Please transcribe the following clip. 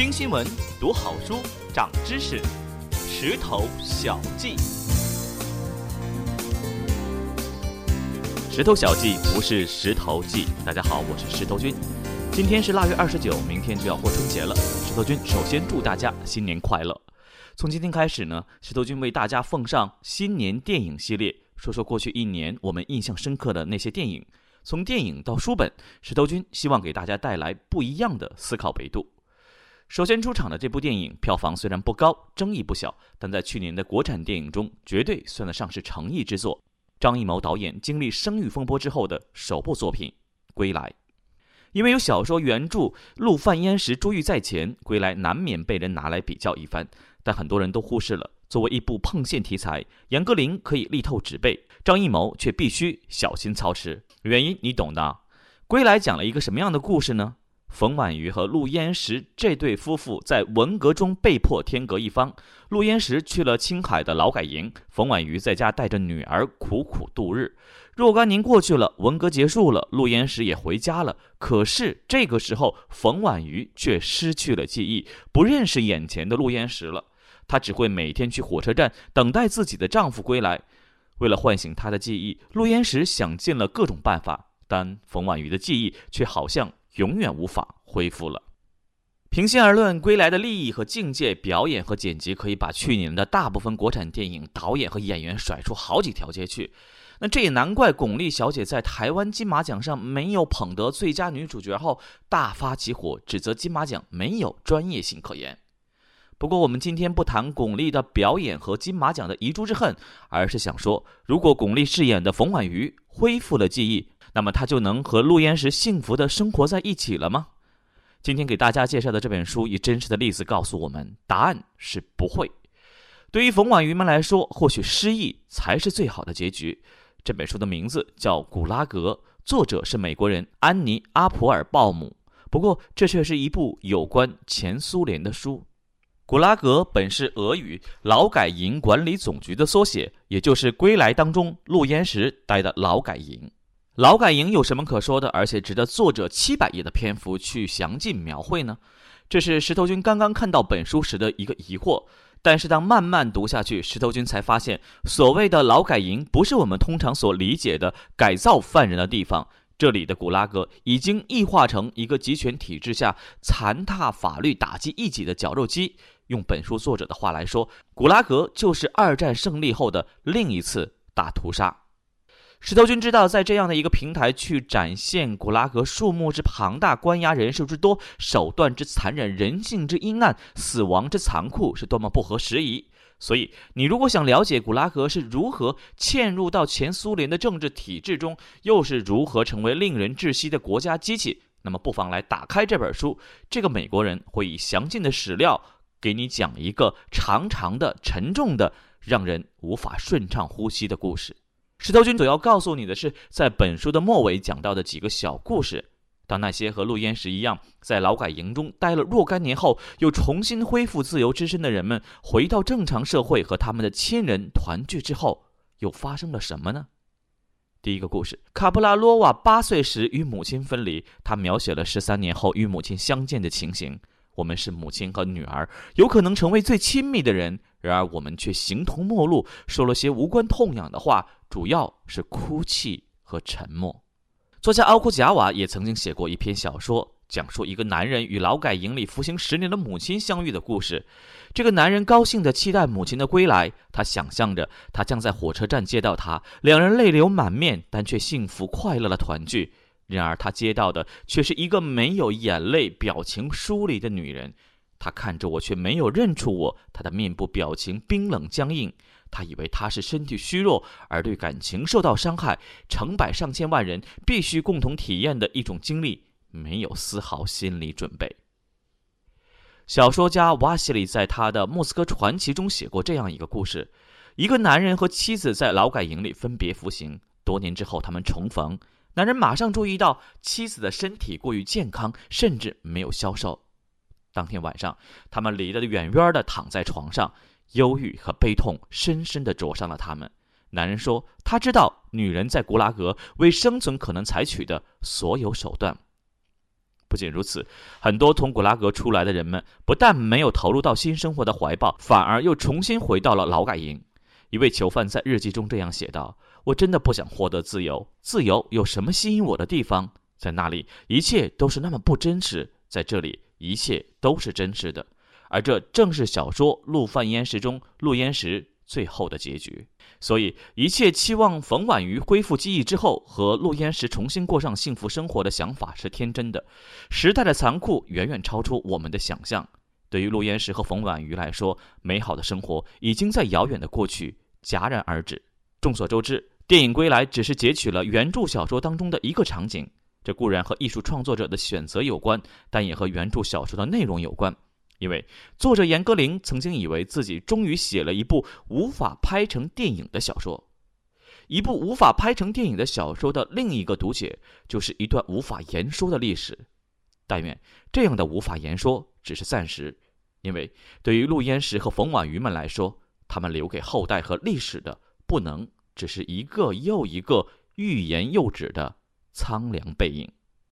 听新闻，读好书，长知识。石头小记，石头小记不是石头记。大家好，我是石头君。今天是腊月二十九，明天就要过春节了。石头君首先祝大家新年快乐。从今天开始呢，石头君为大家奉上新年电影系列，说说过去一年我们印象深刻的那些电影。从电影到书本，石头君希望给大家带来不一样的思考维度。首先出场的这部电影票房虽然不高，争议不小，但在去年的国产电影中绝对算得上是诚意之作。张艺谋导演经历声誉风波之后的首部作品《归来》，因为有小说原著陆犯焉识珠玉在前，《归来》难免被人拿来比较一番。但很多人都忽视了，作为一部碰线题材，杨歌苓可以力透纸背，张艺谋却必须小心操持。原因你懂的。《归来》讲了一个什么样的故事呢？冯婉瑜和陆焉识这对夫妇在文革中被迫天各一方。陆焉识去了青海的劳改营，冯婉瑜在家带着女儿苦苦度日。若干年过去了，文革结束了，陆焉识也回家了。可是这个时候，冯婉瑜却失去了记忆，不认识眼前的陆焉识了。她只会每天去火车站等待自己的丈夫归来。为了唤醒她的记忆，陆焉识想尽了各种办法，但冯婉瑜的记忆却好像……永远无法恢复了。平心而论，《归来》的利益和境界、表演和剪辑，可以把去年的大部分国产电影导演和演员甩出好几条街去。那这也难怪巩俐小姐在台湾金马奖上没有捧得最佳女主角后大发起火，指责金马奖没有专业性可言。不过，我们今天不谈巩俐的表演和金马奖的遗珠之恨，而是想说，如果巩俐饰演的冯婉瑜恢复了记忆。那么他就能和陆焉识幸福的生活在一起了吗？今天给大家介绍的这本书以真实的例子告诉我们，答案是不会。对于冯婉瑜们来说，或许失忆才是最好的结局。这本书的名字叫《古拉格》，作者是美国人安妮·阿普尔鲍姆。不过，这却是一部有关前苏联的书。古拉格本是俄语“劳改营管理总局”的缩写，也就是《归来》当中陆焉识待的劳改营。劳改营有什么可说的？而且值得作者七百页的篇幅去详尽描绘呢？这是石头君刚刚看到本书时的一个疑惑。但是当慢慢读下去，石头君才发现，所谓的劳改营不是我们通常所理解的改造犯人的地方。这里的古拉格已经异化成一个集权体制下残踏法律、打击异己的绞肉机。用本书作者的话来说，古拉格就是二战胜利后的另一次大屠杀。石头君知道，在这样的一个平台去展现古拉格数目之庞大、关押人数之多、手段之残忍、人性之阴暗、死亡之残酷，是多么不合时宜。所以，你如果想了解古拉格是如何嵌入到前苏联的政治体制中，又是如何成为令人窒息的国家机器，那么不妨来打开这本书。这个美国人会以详尽的史料给你讲一个长长的、沉重的、让人无法顺畅呼吸的故事。石头君所要告诉你的是，在本书的末尾讲到的几个小故事。当那些和陆焉识一样在劳改营中待了若干年后，又重新恢复自由之身的人们回到正常社会和他们的亲人团聚之后，又发生了什么呢？第一个故事：卡普拉罗瓦八岁时与母亲分离，他描写了十三年后与母亲相见的情形。我们是母亲和女儿，有可能成为最亲密的人，然而我们却形同陌路，说了些无关痛痒的话，主要是哭泣和沉默。作家奥库贾瓦也曾经写过一篇小说，讲述一个男人与劳改营里服刑十年的母亲相遇的故事。这个男人高兴地期待母亲的归来，他想象着他将在火车站接到她，两人泪流满面，但却幸福快乐的团聚。然而，他接到的却是一个没有眼泪、表情疏离的女人。他看着我，却没有认出我。他的面部表情冰冷僵硬。他以为他是身体虚弱，而对感情受到伤害，成百上千万人必须共同体验的一种经历，没有丝毫心理准备。小说家瓦西里在他的《莫斯科传奇》中写过这样一个故事：一个男人和妻子在劳改营里分别服刑，多年之后他们重逢。男人马上注意到妻子的身体过于健康，甚至没有消瘦。当天晚上，他们离得远远的躺在床上，忧郁和悲痛深深地灼伤了他们。男人说：“他知道女人在古拉格为生存可能采取的所有手段。”不仅如此，很多从古拉格出来的人们不但没有投入到新生活的怀抱，反而又重新回到了劳改营。一位囚犯在日记中这样写道：“我真的不想获得自由，自由有什么吸引我的地方？在那里，一切都是那么不真实；在这里，一切都是真实的。而这正是小说《陆犯焉识》中陆焉识最后的结局。”所以，一切期望冯婉瑜恢复记忆之后和陆焉识重新过上幸福生活的想法是天真的。时代的残酷远远超出我们的想象。对于陆焉识和冯婉瑜来说，美好的生活已经在遥远的过去戛然而止。众所周知，电影《归来》只是截取了原著小说当中的一个场景，这固然和艺术创作者的选择有关，但也和原著小说的内容有关。因为作者严歌苓曾经以为自己终于写了一部无法拍成电影的小说，一部无法拍成电影的小说的另一个读解就是一段无法言说的历史。但愿这样的无法言说只是暂时，因为对于陆焉识和冯婉瑜们来说，他们留给后代和历史的不能只是一个又一个欲言又止的苍凉背影。